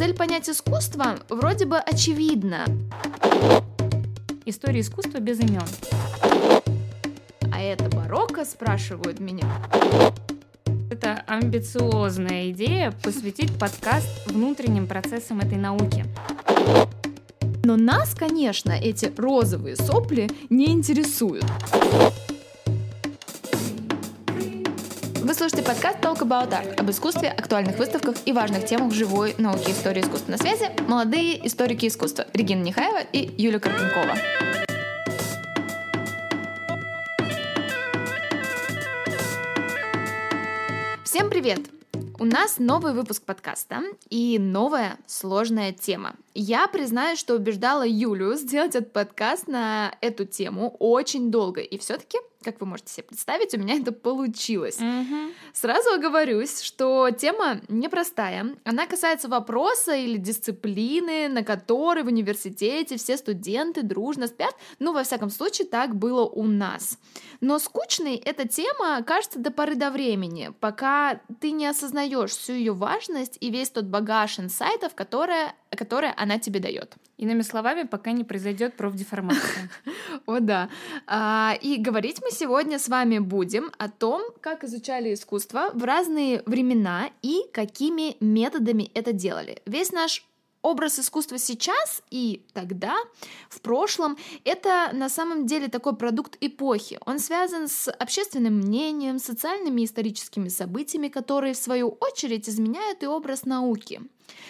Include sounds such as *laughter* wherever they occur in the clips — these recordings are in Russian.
Цель понять искусство вроде бы очевидна. История искусства без имен. А это барокко, спрашивают меня. Это амбициозная идея посвятить подкаст внутренним процессам этой науки. Но нас, конечно, эти розовые сопли не интересуют. Слушаете подкаст Talk About Art об искусстве, актуальных выставках и важных темах живой науки истории искусства. На связи молодые историки искусства Регина Нехаева и Юлия Карпенкова. Всем привет! У нас новый выпуск подкаста и новая сложная тема. Я признаю, что убеждала Юлю сделать этот подкаст на эту тему очень долго, и все-таки как вы можете себе представить, у меня это получилось. Мгм. Сразу оговорюсь, что тема непростая. Она касается вопроса или дисциплины, на которой в университете все студенты дружно спят. Ну, во всяком случае, так было у нас. Но скучной эта тема кажется до поры до времени, пока ты не осознаешь всю ее важность и весь тот багаж инсайтов, которые, которые она тебе дает. Иными словами, пока не произойдет профдеформация. *laughs* О, да. А, и говорить мы сегодня с вами будем о том, как изучали искусство в разные времена и какими методами это делали. Весь наш образ искусства сейчас и тогда, в прошлом, это на самом деле такой продукт эпохи. Он связан с общественным мнением, социальными и историческими событиями, которые, в свою очередь, изменяют и образ науки.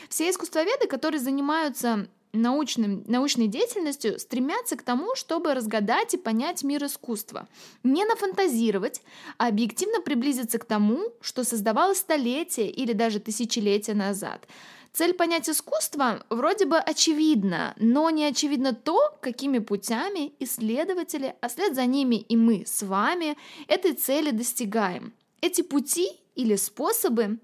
Все искусствоведы, которые занимаются научным, научной деятельностью стремятся к тому, чтобы разгадать и понять мир искусства. Не нафантазировать, а объективно приблизиться к тому, что создавалось столетия или даже тысячелетия назад. Цель понять искусство вроде бы очевидна, но не очевидно то, какими путями исследователи, а след за ними и мы с вами этой цели достигаем. Эти пути или способы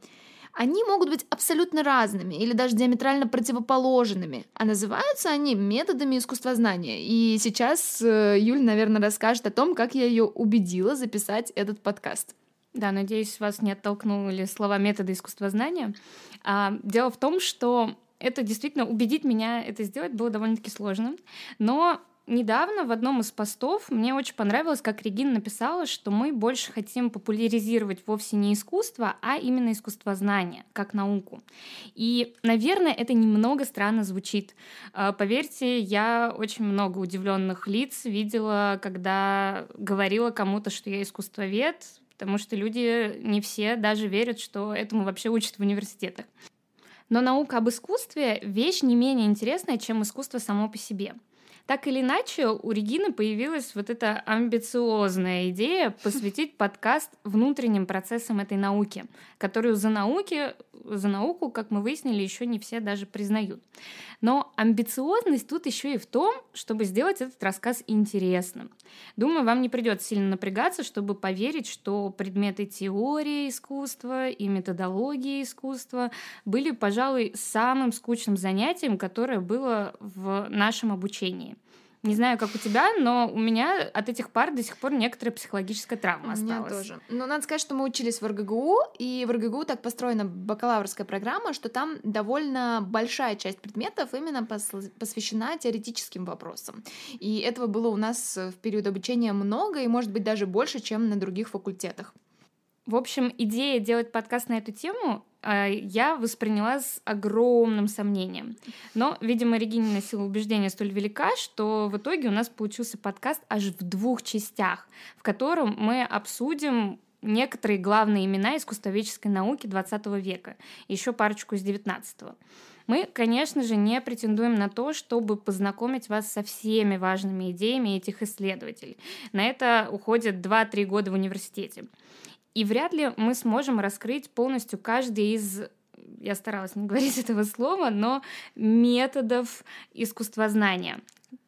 они могут быть абсолютно разными или даже диаметрально противоположными, а называются они методами искусствознания. И сейчас э, Юль, наверное, расскажет о том, как я ее убедила записать этот подкаст. Да, надеюсь, вас не оттолкнули слова метода искусствознания. А, дело в том, что это действительно убедить меня это сделать было довольно-таки сложно, но Недавно в одном из постов мне очень понравилось, как Регина написала, что мы больше хотим популяризировать вовсе не искусство, а именно искусствознание, как науку. И, наверное, это немного странно звучит. А, Поверьте, я очень много удивленных лиц видела, когда говорила кому-то, что я искусствовед, потому что люди не все даже верят, что этому вообще учат в университетах. Но наука об искусстве — вещь не менее интересная, чем искусство само по себе. Так или иначе, у Регины появилась вот эта амбициозная идея посвятить подкаст внутренним процессам этой науки, которую за, науки, за науку, как мы выяснили, еще не все даже признают. Но амбициозность тут еще и в том, чтобы сделать этот рассказ интересным. Думаю, вам не придется сильно напрягаться, чтобы поверить, что предметы теории искусства и методологии искусства были, пожалуй, самым скучным занятием, которое было в нашем обучении. Не знаю, как у тебя, но у меня от этих пар до сих пор некоторая психологическая травма У осталась. меня тоже. Но надо сказать, что мы учились в РГГУ, и в РГГУ так построена бакалаврская программа, что там довольно большая часть предметов именно пос- посвящена теоретическим вопросам. И этого было у нас в период обучения много, и может быть даже больше, чем на других факультетах. В общем, идея делать подкаст на эту тему а, я восприняла с огромным сомнением. Но, видимо, Регинина сила убеждения столь велика, что в итоге у нас получился подкаст аж в двух частях, в котором мы обсудим некоторые главные имена искусствоведческой науки 20 века, еще парочку из 19 мы, конечно же, не претендуем на то, чтобы познакомить вас со всеми важными идеями этих исследователей. На это уходит 2-3 года в университете. И вряд ли мы сможем раскрыть полностью каждый из я старалась не *laughs* говорить этого слова, но методов искусствознания,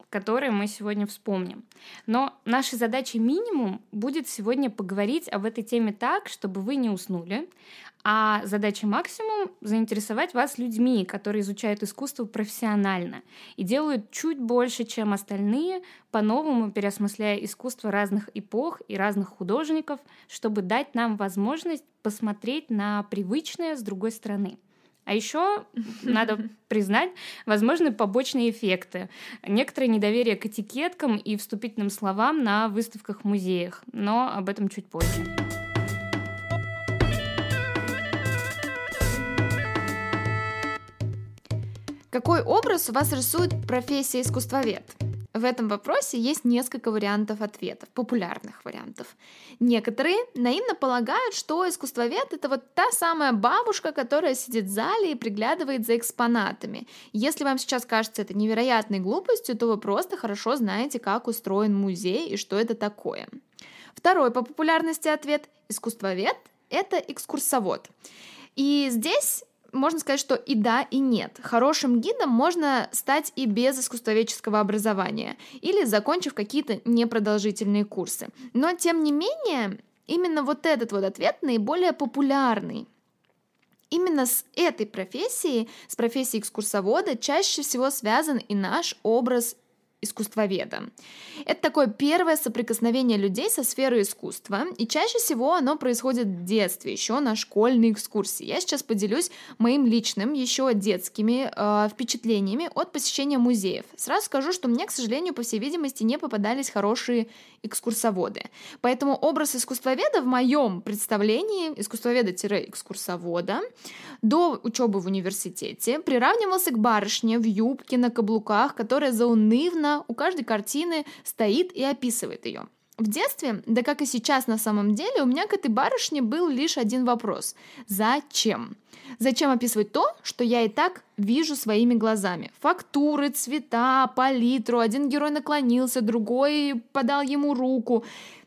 которые мы сегодня вспомним. Но нашей задачей минимум будет сегодня поговорить об этой теме так, чтобы вы не уснули, а задача максимум — заинтересовать вас людьми, которые изучают искусство профессионально и делают чуть больше, чем остальные, по-новому переосмысляя искусство разных эпох и разных художников, чтобы дать нам возможность посмотреть на привычное с другой стороны. А еще надо признать возможны побочные эффекты. Некоторое недоверие к этикеткам и вступительным словам на выставках в музеях, но об этом чуть позже. Какой образ у вас рисует профессия искусствовед? В этом вопросе есть несколько вариантов ответов, популярных вариантов. Некоторые наивно полагают, что искусствовед — это вот та самая бабушка, которая сидит в зале и приглядывает за экспонатами. Если вам сейчас кажется это невероятной глупостью, то вы просто хорошо знаете, как устроен музей и что это такое. Второй по популярности ответ — искусствовед — это экскурсовод. И здесь можно сказать, что и да, и нет. Хорошим гидом можно стать и без искусствоведческого образования, или закончив какие-то непродолжительные курсы. Но, тем не менее, именно вот этот вот ответ наиболее популярный. Именно с этой профессией, с профессией экскурсовода, чаще всего связан и наш образ искусствоведа. Это такое первое соприкосновение людей со сферой искусства, и чаще всего оно происходит в детстве, еще на школьной экскурсии. Я сейчас поделюсь моим личным, еще детскими э, впечатлениями от посещения музеев. Сразу скажу, что мне, к сожалению, по всей видимости, не попадались хорошие экскурсоводы. Поэтому образ искусствоведа в моем представлении, искусствоведа-экскурсовода, до учебы в университете приравнивался к барышне в юбке на каблуках, которая заунывно картина, у каждой картины стоит и описывает ее. В детстве, да как и сейчас на самом деле, у меня к этой барышне был лишь один вопрос. Зачем? Зачем описывать то, что я и так вижу своими глазами? Фактуры, цвета, палитру. Один герой наклонился, другой подал ему руку.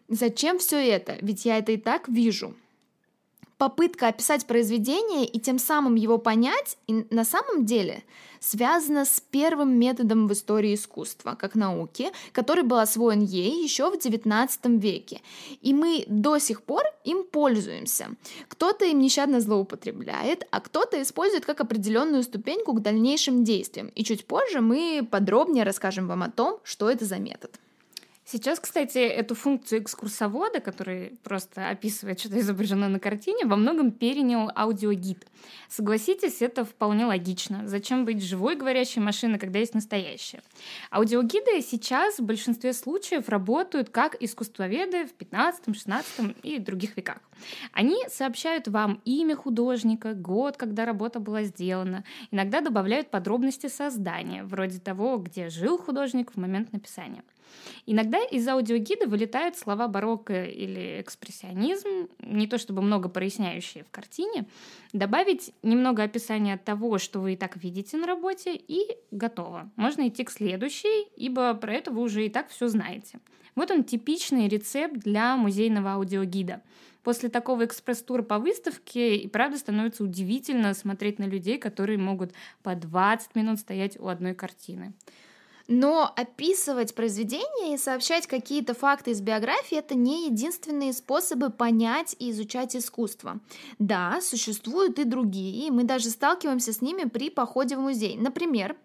Зачем все это? Ведь я это и так вижу попытка описать произведение и тем самым его понять, и на самом деле связана с первым методом в истории искусства, как науки, который был освоен ей еще в XIX веке. И мы до сих пор им пользуемся. Кто-то им нещадно злоупотребляет, а кто-то использует как определенную ступеньку к дальнейшим действиям. И чуть позже мы подробнее расскажем вам о том, что это за метод. Сейчас, кстати, эту функцию экскурсовода, который просто описывает, что изображено на картине, во многом перенял аудиогид. Согласитесь, это вполне логично. Зачем быть живой говорящей машиной, когда есть настоящая? Аудиогиды сейчас в большинстве случаев работают как искусствоведы в 15, 16 и других веках. Они сообщают вам имя художника, год, когда работа была сделана, иногда добавляют подробности создания, вроде того, где жил художник в момент написания. Иногда из аудиогида вылетают слова барокко или экспрессионизм, не то чтобы много проясняющие в картине, добавить немного описания того, что вы и так видите на работе, и готово. Можно идти к следующей, ибо про это вы уже и так все знаете. Вот он типичный рецепт для музейного аудиогида. После такого экспресс-тура по выставке и правда становится удивительно смотреть на людей, которые могут по 20 минут стоять у одной картины. Но описывать произведение и сообщать какие-то факты из биографии это не единственные способы понять и изучать искусство. Да, существуют и другие, и мы даже сталкиваемся с ними при походе в музей. Например,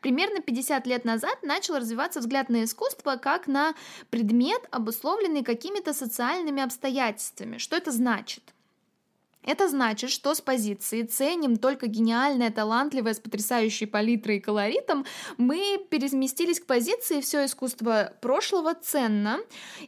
Примерно 50 лет назад начал развиваться взгляд на искусство как на предмет, обусловленный какими-то социальными обстоятельствами. Что это значит? Это значит, что с позиции ценим только гениальное, талантливое, с потрясающей палитрой и колоритом, мы переместились к позиции все искусство прошлого ценно.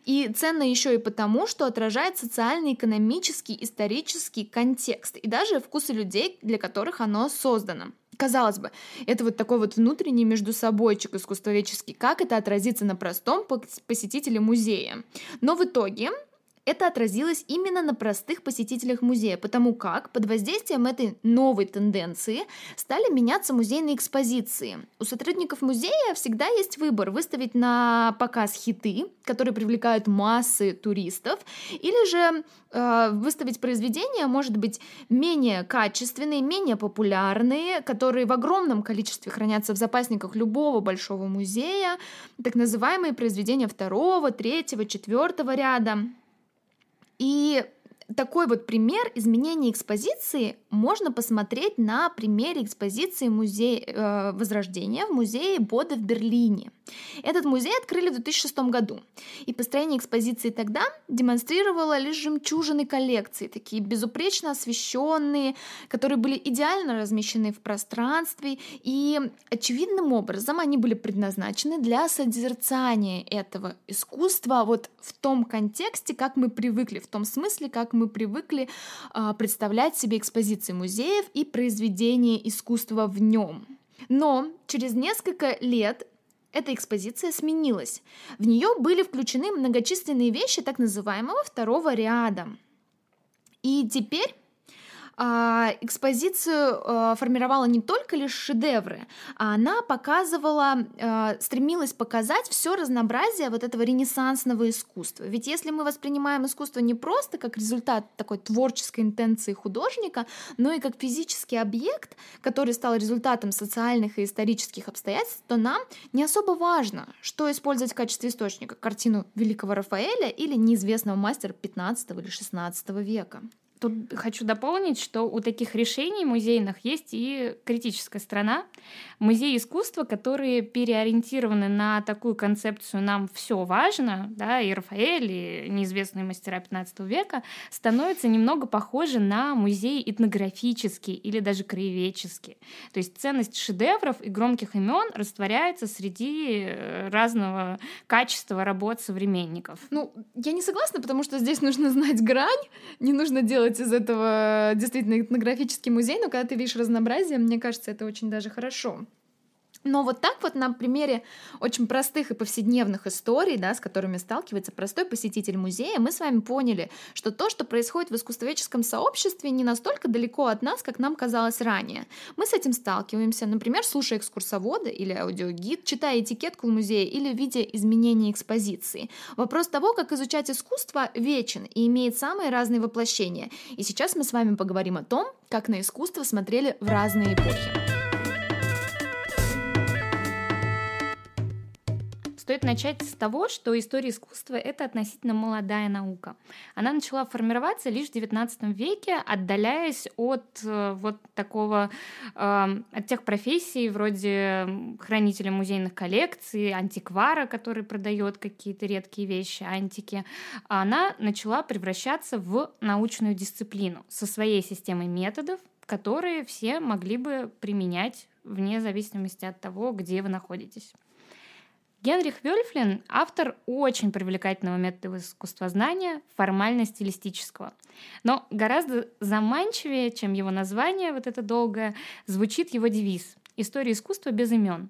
И ценно еще и потому, что отражает социальный, экономический, исторический контекст и даже вкусы людей, для которых оно создано. Казалось бы, это вот такой вот внутренний между собойчик искусствоведческий, как это отразится на простом посетителе музея. Но в итоге это отразилось именно на простых посетителях музея, потому как под воздействием этой новой тенденции стали меняться музейные экспозиции. У сотрудников музея всегда есть выбор выставить на показ хиты, которые привлекают массы туристов, или же э, выставить произведения, может быть, менее качественные, менее популярные, которые в огромном количестве хранятся в запасниках любого большого музея, так называемые произведения второго, третьего, четвертого ряда. И такой вот пример изменения экспозиции можно посмотреть на примере экспозиции музея э, Возрождения в музее Бода в Берлине. Этот музей открыли в 2006 году, и построение экспозиции тогда демонстрировало лишь жемчужины коллекции, такие безупречно освещенные, которые были идеально размещены в пространстве, и очевидным образом они были предназначены для созерцания этого искусства вот в том контексте, как мы привыкли, в том смысле, как мы привыкли э, представлять себе экспозиции музеев и произведения искусства в нем. Но через несколько лет эта экспозиция сменилась. В нее были включены многочисленные вещи так называемого второго ряда. И теперь а, экспозицию а, формировала не только лишь шедевры, а она показывала, а, стремилась показать все разнообразие вот этого ренессансного искусства. Ведь если мы воспринимаем искусство не просто как результат такой творческой интенции художника, но и как физический объект, который стал результатом социальных и исторических обстоятельств, то нам не особо важно, что использовать в качестве источника картину великого Рафаэля или неизвестного мастера 15 или 16 века. Тут хочу дополнить, что у таких решений музейных есть и критическая сторона. Музеи искусства, которые переориентированы на такую концепцию «нам все важно», да, и Рафаэль, и неизвестные мастера 15 века, становятся немного похожи на музеи этнографические или даже краеведческие. То есть ценность шедевров и громких имен растворяется среди э, разного качества работ современников. Ну, я не согласна, потому что здесь нужно знать грань, не нужно делать сделать из этого действительно этнографический музей, но когда ты видишь разнообразие, мне кажется, это очень даже хорошо. Но вот так вот на примере очень простых и повседневных историй, да, с которыми сталкивается простой посетитель музея, мы с вами поняли, что то, что происходит в искусствоведческом сообществе, не настолько далеко от нас, как нам казалось ранее. Мы с этим сталкиваемся, например, слушая экскурсовода или аудиогид, читая этикетку в музее или видя изменения экспозиции. Вопрос того, как изучать искусство, вечен и имеет самые разные воплощения. И сейчас мы с вами поговорим о том, как на искусство смотрели в разные эпохи. Стоит начать с того, что история искусства — это относительно молодая наука. Она начала формироваться лишь в XIX веке, отдаляясь от э, вот такого, э, от тех профессий вроде хранителя музейных коллекций, антиквара, который продает какие-то редкие вещи, антики. Она начала превращаться в научную дисциплину со своей системой методов, которые все могли бы применять вне зависимости от того, где вы находитесь. Генрих Вельфлин — автор очень привлекательного метода искусствознания, формально-стилистического. Но гораздо заманчивее, чем его название, вот это долгое, звучит его девиз «История искусства без имен».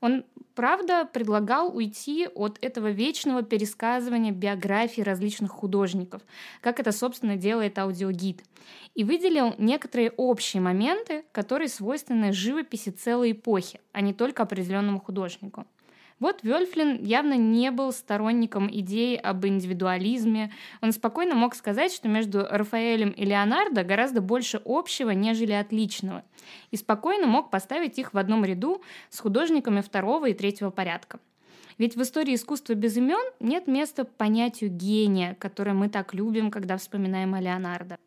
Он, правда, предлагал уйти от этого вечного пересказывания биографий различных художников, как это, собственно, делает аудиогид, и выделил некоторые общие моменты, которые свойственны живописи целой эпохи, а не только определенному художнику. Вот Вельфлин явно не был сторонником идеи об индивидуализме. Он спокойно мог сказать, что между Рафаэлем и Леонардо гораздо больше общего, нежели отличного. И спокойно мог поставить их в одном ряду с художниками второго и третьего порядка. Ведь в истории искусства без имен нет места понятию гения, которое мы так любим, когда вспоминаем о Леонардо.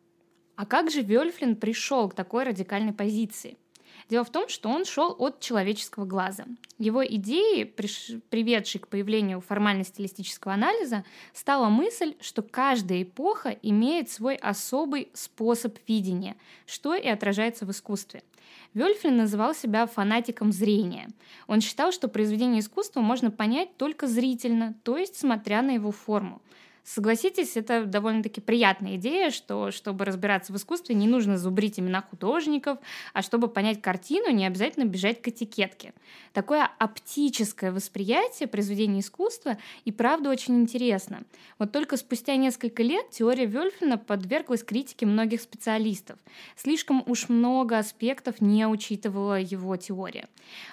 А как же Вельфлин пришел к такой радикальной позиции? Дело в том, что он шел от человеческого глаза. Его идеей, приведшей к появлению формально-стилистического анализа, стала мысль, что каждая эпоха имеет свой особый способ видения, что и отражается в искусстве. Вельфлин называл себя фанатиком зрения. Он считал, что произведение искусства можно понять только зрительно, то есть смотря на его форму. Согласитесь, это довольно-таки приятная идея, что чтобы разбираться в искусстве, не нужно зубрить имена художников, а чтобы понять картину, не обязательно бежать к этикетке. Такое оптическое восприятие произведения искусства и правда очень интересно. Вот только спустя несколько лет теория Вельфина подверглась критике многих специалистов. Слишком уж много аспектов не учитывала его теория.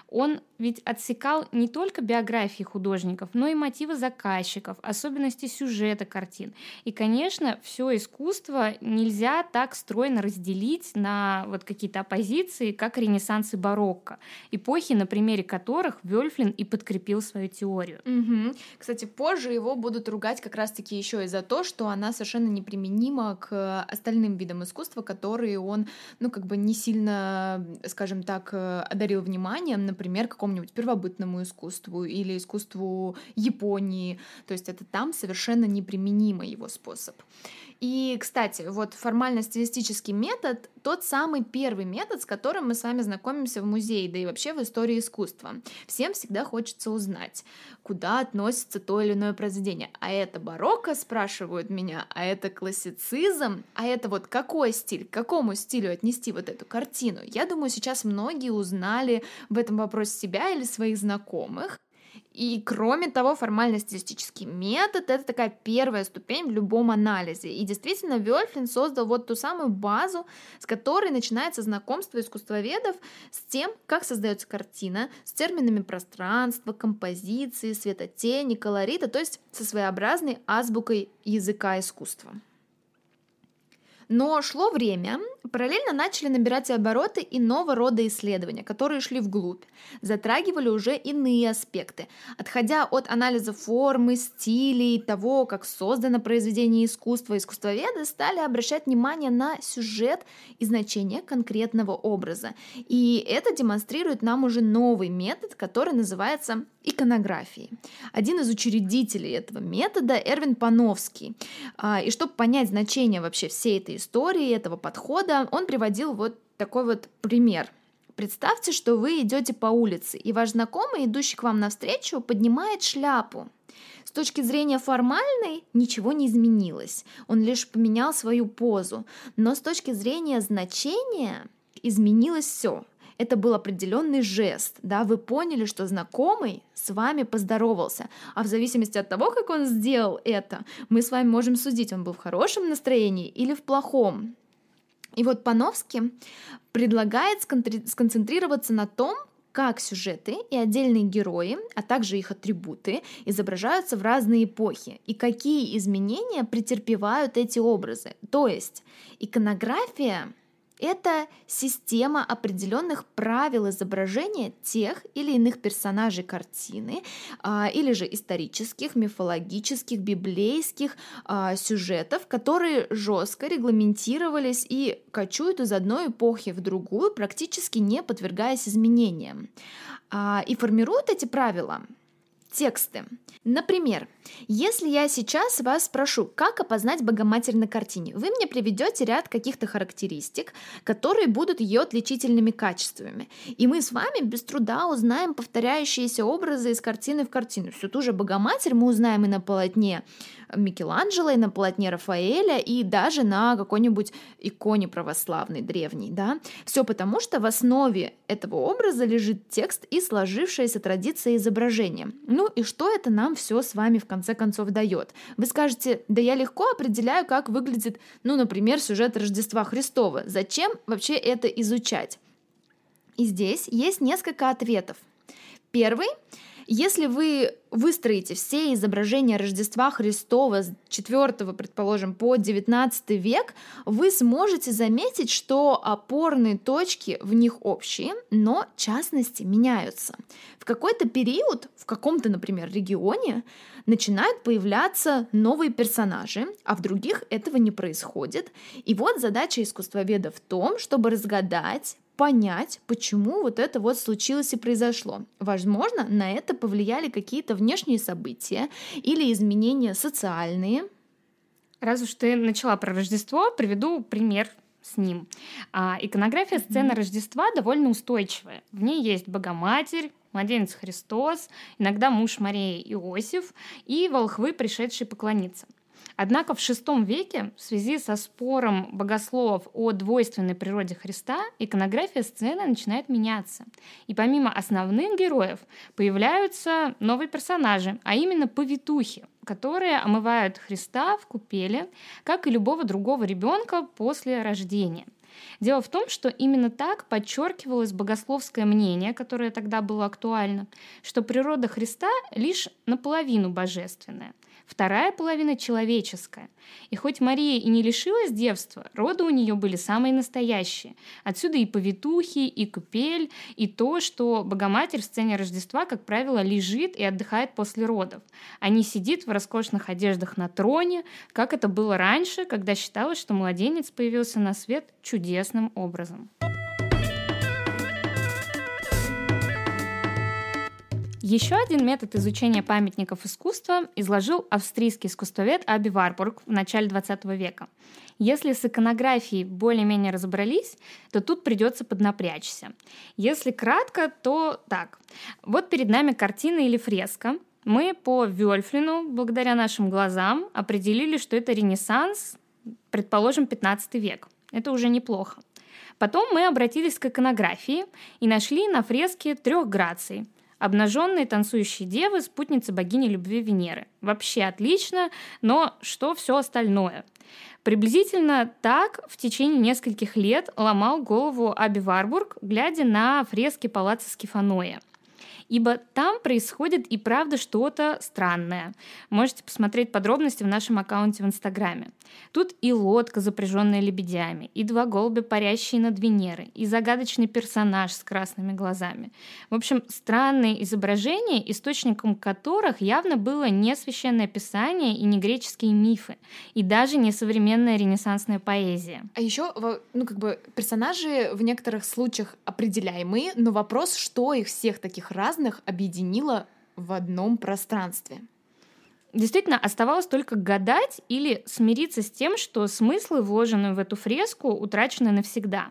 Он ведь отсекал не только биографии художников, но и мотивы заказчиков, особенности сюжета, десяток картин. И, конечно, все искусство нельзя так стройно разделить на вот какие-то оппозиции, как Ренессанс и барокко, эпохи, на примере которых Вельфлин и подкрепил свою теорию. Угу. Кстати, позже его будут ругать как раз-таки еще и за то, что она совершенно неприменима к остальным видам искусства, которые он, ну, как бы не сильно, скажем так, одарил вниманием, например, какому-нибудь первобытному искусству или искусству Японии. То есть это там совершенно неприменимый его способ. И, кстати, вот формально-стилистический метод — тот самый первый метод, с которым мы с вами знакомимся в музее, да и вообще в истории искусства. Всем всегда хочется узнать, куда относится то или иное произведение. А это барокко, спрашивают меня, а это классицизм, а это вот какой стиль, к какому стилю отнести вот эту картину. Я думаю, сейчас многие узнали в этом вопросе себя или своих знакомых. И кроме того, формально-стилистический метод — это такая первая ступень в любом анализе. И действительно, Вёльфлин создал вот ту самую базу, с которой начинается знакомство искусствоведов с тем, как создается картина, с терминами пространства, композиции, светотени, колорита, то есть со своеобразной азбукой языка искусства. Но шло время, параллельно начали набирать обороты иного рода исследования, которые шли вглубь, затрагивали уже иные аспекты, отходя от анализа формы, стилей, того, как создано произведение искусства, искусствоведы стали обращать внимание на сюжет и значение конкретного образа. И это демонстрирует нам уже новый метод, который называется иконографией. Один из учредителей этого метода Эрвин Пановский. А, и чтобы понять значение вообще всей этой истории, этого подхода, он приводил вот такой вот пример. Представьте, что вы идете по улице, и ваш знакомый, идущий к вам навстречу, поднимает шляпу. С точки зрения формальной ничего не изменилось, он лишь поменял свою позу, но с точки зрения значения изменилось все. Это был определенный жест, да, вы поняли, что знакомый с вами поздоровался, а в зависимости от того, как он сделал это, мы с вами можем судить, он был в хорошем настроении или в плохом. И вот Пановский предлагает сконцентрироваться на том, как сюжеты и отдельные герои, а также их атрибуты изображаются в разные эпохи и какие изменения претерпевают эти образы. То есть иконография это система определенных правил изображения тех или иных персонажей картины, а, или же исторических, мифологических, библейских а, сюжетов, которые жестко регламентировались и кочуют из одной эпохи в другую, практически не подвергаясь изменениям. А, и формируют эти правила тексты. Например, если я сейчас вас спрошу, как опознать Богоматерь на картине, вы мне приведете ряд каких-то характеристик, которые будут ее отличительными качествами. И мы с вами без труда узнаем повторяющиеся образы из картины в картину. Всю ту же Богоматерь мы узнаем и на полотне Микеланджело, и на полотне Рафаэля, и даже на какой-нибудь иконе православной древней. Да? Все потому, что в основе этого образа лежит текст и сложившаяся традиция изображения. Ну и что это нам все с вами в конце концов дает? Вы скажете, да я легко определяю, как выглядит, ну, например, сюжет Рождества Христова. Зачем вообще это изучать? И здесь есть несколько ответов. Первый если вы выстроите все изображения Рождества Христова с 4, предположим, по 19 век, вы сможете заметить, что опорные точки в них общие, но частности меняются. В какой-то период, в каком-то, например, регионе, начинают появляться новые персонажи, а в других этого не происходит. И вот задача искусствоведа в том, чтобы разгадать, понять, почему вот это вот случилось и произошло. Возможно, на это повлияли какие-то внешние события или изменения социальные. Раз уж ты начала про Рождество, приведу пример с ним. А, иконография сцены mm-hmm. Рождества довольно устойчивая. В ней есть Богоматерь, младенец Христос, иногда муж Марии Иосиф и волхвы, пришедшие поклониться. Однако в VI веке в связи со спором богословов о двойственной природе Христа иконография сцены начинает меняться. И помимо основных героев появляются новые персонажи, а именно повитухи, которые омывают Христа в купеле, как и любого другого ребенка после рождения. Дело в том, что именно так подчеркивалось богословское мнение, которое тогда было актуально, что природа Христа лишь наполовину божественная. вторая половина человеческая. И хоть Мария и не лишилась девства, роды у нее были самые настоящие. Отсюда и повитухи, и купель, и то, что Богоматерь в сцене Рождества, как правило, лежит и отдыхает после родов, а не сидит в роскошных одеждах на троне, как это было раньше, когда считалось, что младенец появился на свет чудесным образом. Еще один метод изучения памятников искусства изложил австрийский искусствовед Аби Варбург в начале 20 века. Если с иконографией более-менее разобрались, то тут придется поднапрячься. Если кратко, то так. Вот перед нами картина или фреска. Мы по Вёльфлину, благодаря нашим глазам, определили, что это Ренессанс, предположим, 15 век. Это уже неплохо. Потом мы обратились к иконографии и нашли на фреске трех граций – Обнаженные танцующие девы, спутницы богини любви Венеры. Вообще отлично, но что все остальное? Приблизительно так в течение нескольких лет ломал голову Аби Варбург, глядя на фрески палаца Скифаноя – ибо там происходит и правда что-то странное. Можете посмотреть подробности в нашем аккаунте в Инстаграме. Тут и лодка, запряженная лебедями, и два голубя, парящие над Венерой, и загадочный персонаж с красными глазами. В общем, странные изображения, источником которых явно было не священное писание и не греческие мифы, и даже не современная ренессансная поэзия. А еще, ну, как бы, персонажи в некоторых случаях определяемые, но вопрос, что их всех таких раз разных объединила в одном пространстве. Действительно, оставалось только гадать или смириться с тем, что смыслы, вложенные в эту фреску, утрачены навсегда.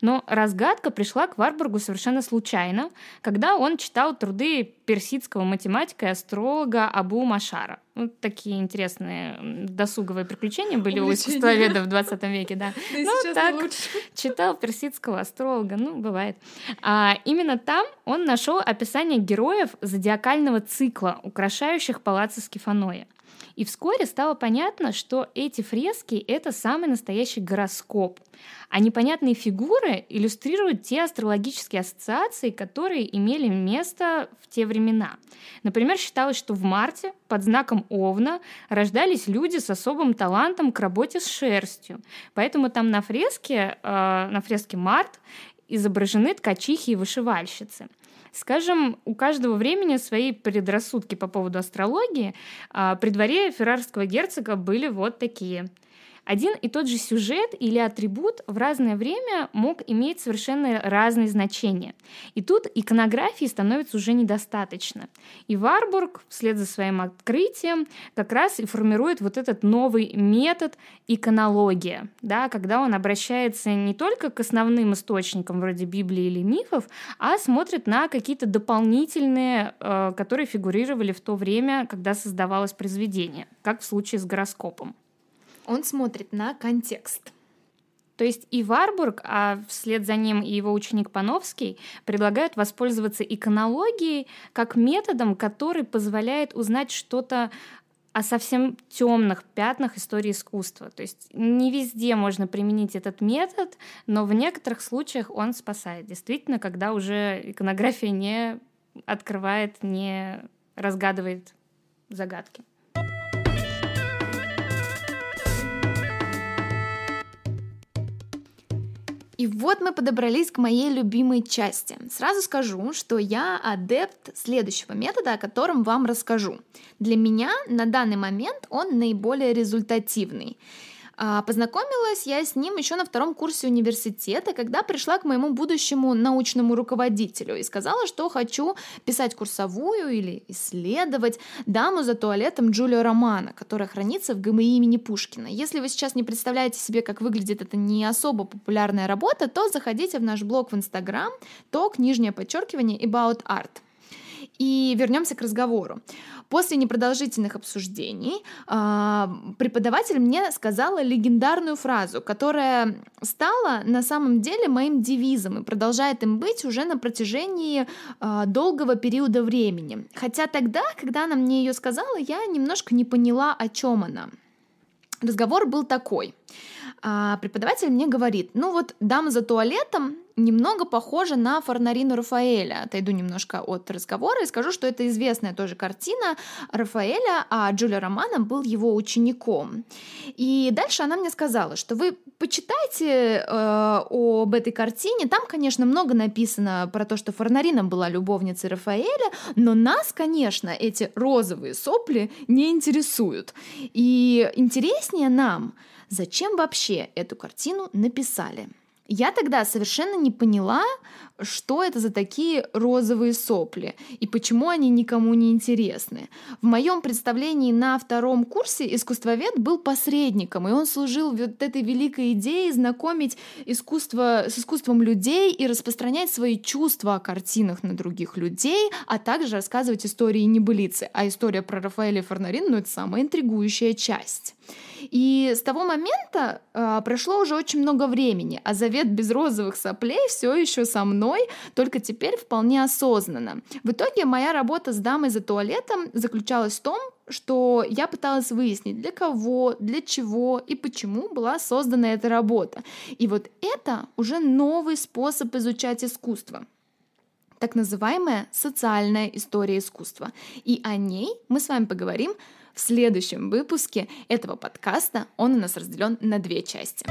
Но разгадка пришла к Варбургу совершенно случайно, когда он читал труды персидского математика и астролога Абу Машара. Вот такие интересные досуговые приключения были Увлечение. у искусствоведов в 20 веке, да. *laughs* Ну, так, *laughs* читал персидского астролога, ну, бывает. А именно там он нашел описание героев зодиакального цикла, украшающих палацы Скифаноя. И вскоре стало понятно, что эти фрески — это самый настоящий гороскоп. А непонятные фигуры иллюстрируют те астрологические ассоциации, которые имели место в те времена. Например, считалось, что в марте под знаком Овна рождались люди с особым талантом к работе с шерстью. Поэтому там на фреске, э, на фреске «Март» изображены ткачихи и вышивальщицы. Скажем, у каждого времени свои предрассудки по поводу астрологии. А при дворе феррарского герцога были вот такие – один и тот же сюжет или атрибут в разное время мог иметь совершенно разные значения. И тут иконографии становится уже недостаточно. И Варбург вслед за своим открытием как раз и формирует вот этот новый метод иконология, да, когда он обращается не только к основным источникам вроде Библии или мифов, а смотрит на какие-то дополнительные, э, которые фигурировали в то время, когда создавалось произведение, как в случае с гороскопом он смотрит на контекст. То есть и Варбург, а вслед за ним и его ученик Пановский предлагают воспользоваться иконологией как методом, который позволяет узнать что-то о совсем темных пятнах истории искусства. То есть не везде можно применить этот метод, но в некоторых случаях он спасает. Действительно, когда уже иконография не открывает, не разгадывает загадки. И вот мы подобрались к моей любимой части. Сразу скажу, что я адепт следующего метода, о котором вам расскажу. Для меня на данный момент он наиболее результативный. А, познакомилась я с ним еще на втором курсе университета, когда пришла к моему будущему научному руководителю и сказала, что хочу писать курсовую или исследовать даму за туалетом Джулио Романа, которая хранится в ГМИ имени Пушкина. Если вы сейчас не представляете себе, как выглядит эта не особо популярная работа, то заходите в наш блог в Инстаграм, ток, нижнее подчеркивание, about art. И вернемся к разговору. После непродолжительных обсуждений э, преподаватель мне сказала легендарную фразу, которая стала на самом деле моим девизом и продолжает им быть уже на протяжении э, долгого периода времени. Хотя тогда, когда она мне ее сказала, я немножко не поняла, о чем она. Разговор был такой. А преподаватель мне говорит, ну вот дама за туалетом немного похожа на Форнарину Рафаэля. Отойду немножко от разговора и скажу, что это известная тоже картина Рафаэля, а Джулия Романа был его учеником. И дальше она мне сказала, что вы почитайте э, об этой картине. Там, конечно, много написано про то, что Форнарина была любовницей Рафаэля, но нас, конечно, эти розовые сопли не интересуют. И интереснее нам, зачем вообще эту картину написали. Я тогда совершенно не поняла, что это за такие розовые сопли и почему они никому не интересны. В моем представлении на втором курсе искусствовед был посредником, и он служил вот этой великой идее знакомить искусство с искусством людей и распространять свои чувства о картинах на других людей, а также рассказывать истории небылицы. А история про Рафаэля Фарнарин, ну, это самая интригующая часть. И с того момента э, прошло уже очень много времени, а завет без розовых соплей все еще со мной, только теперь вполне осознанно. В итоге моя работа с дамой за туалетом заключалась в том, что я пыталась выяснить, для кого, для чего и почему была создана эта работа. И вот это уже новый способ изучать искусство так называемая социальная история искусства. И о ней мы с вами поговорим в следующем выпуске этого подкаста. Он у нас разделен на две части.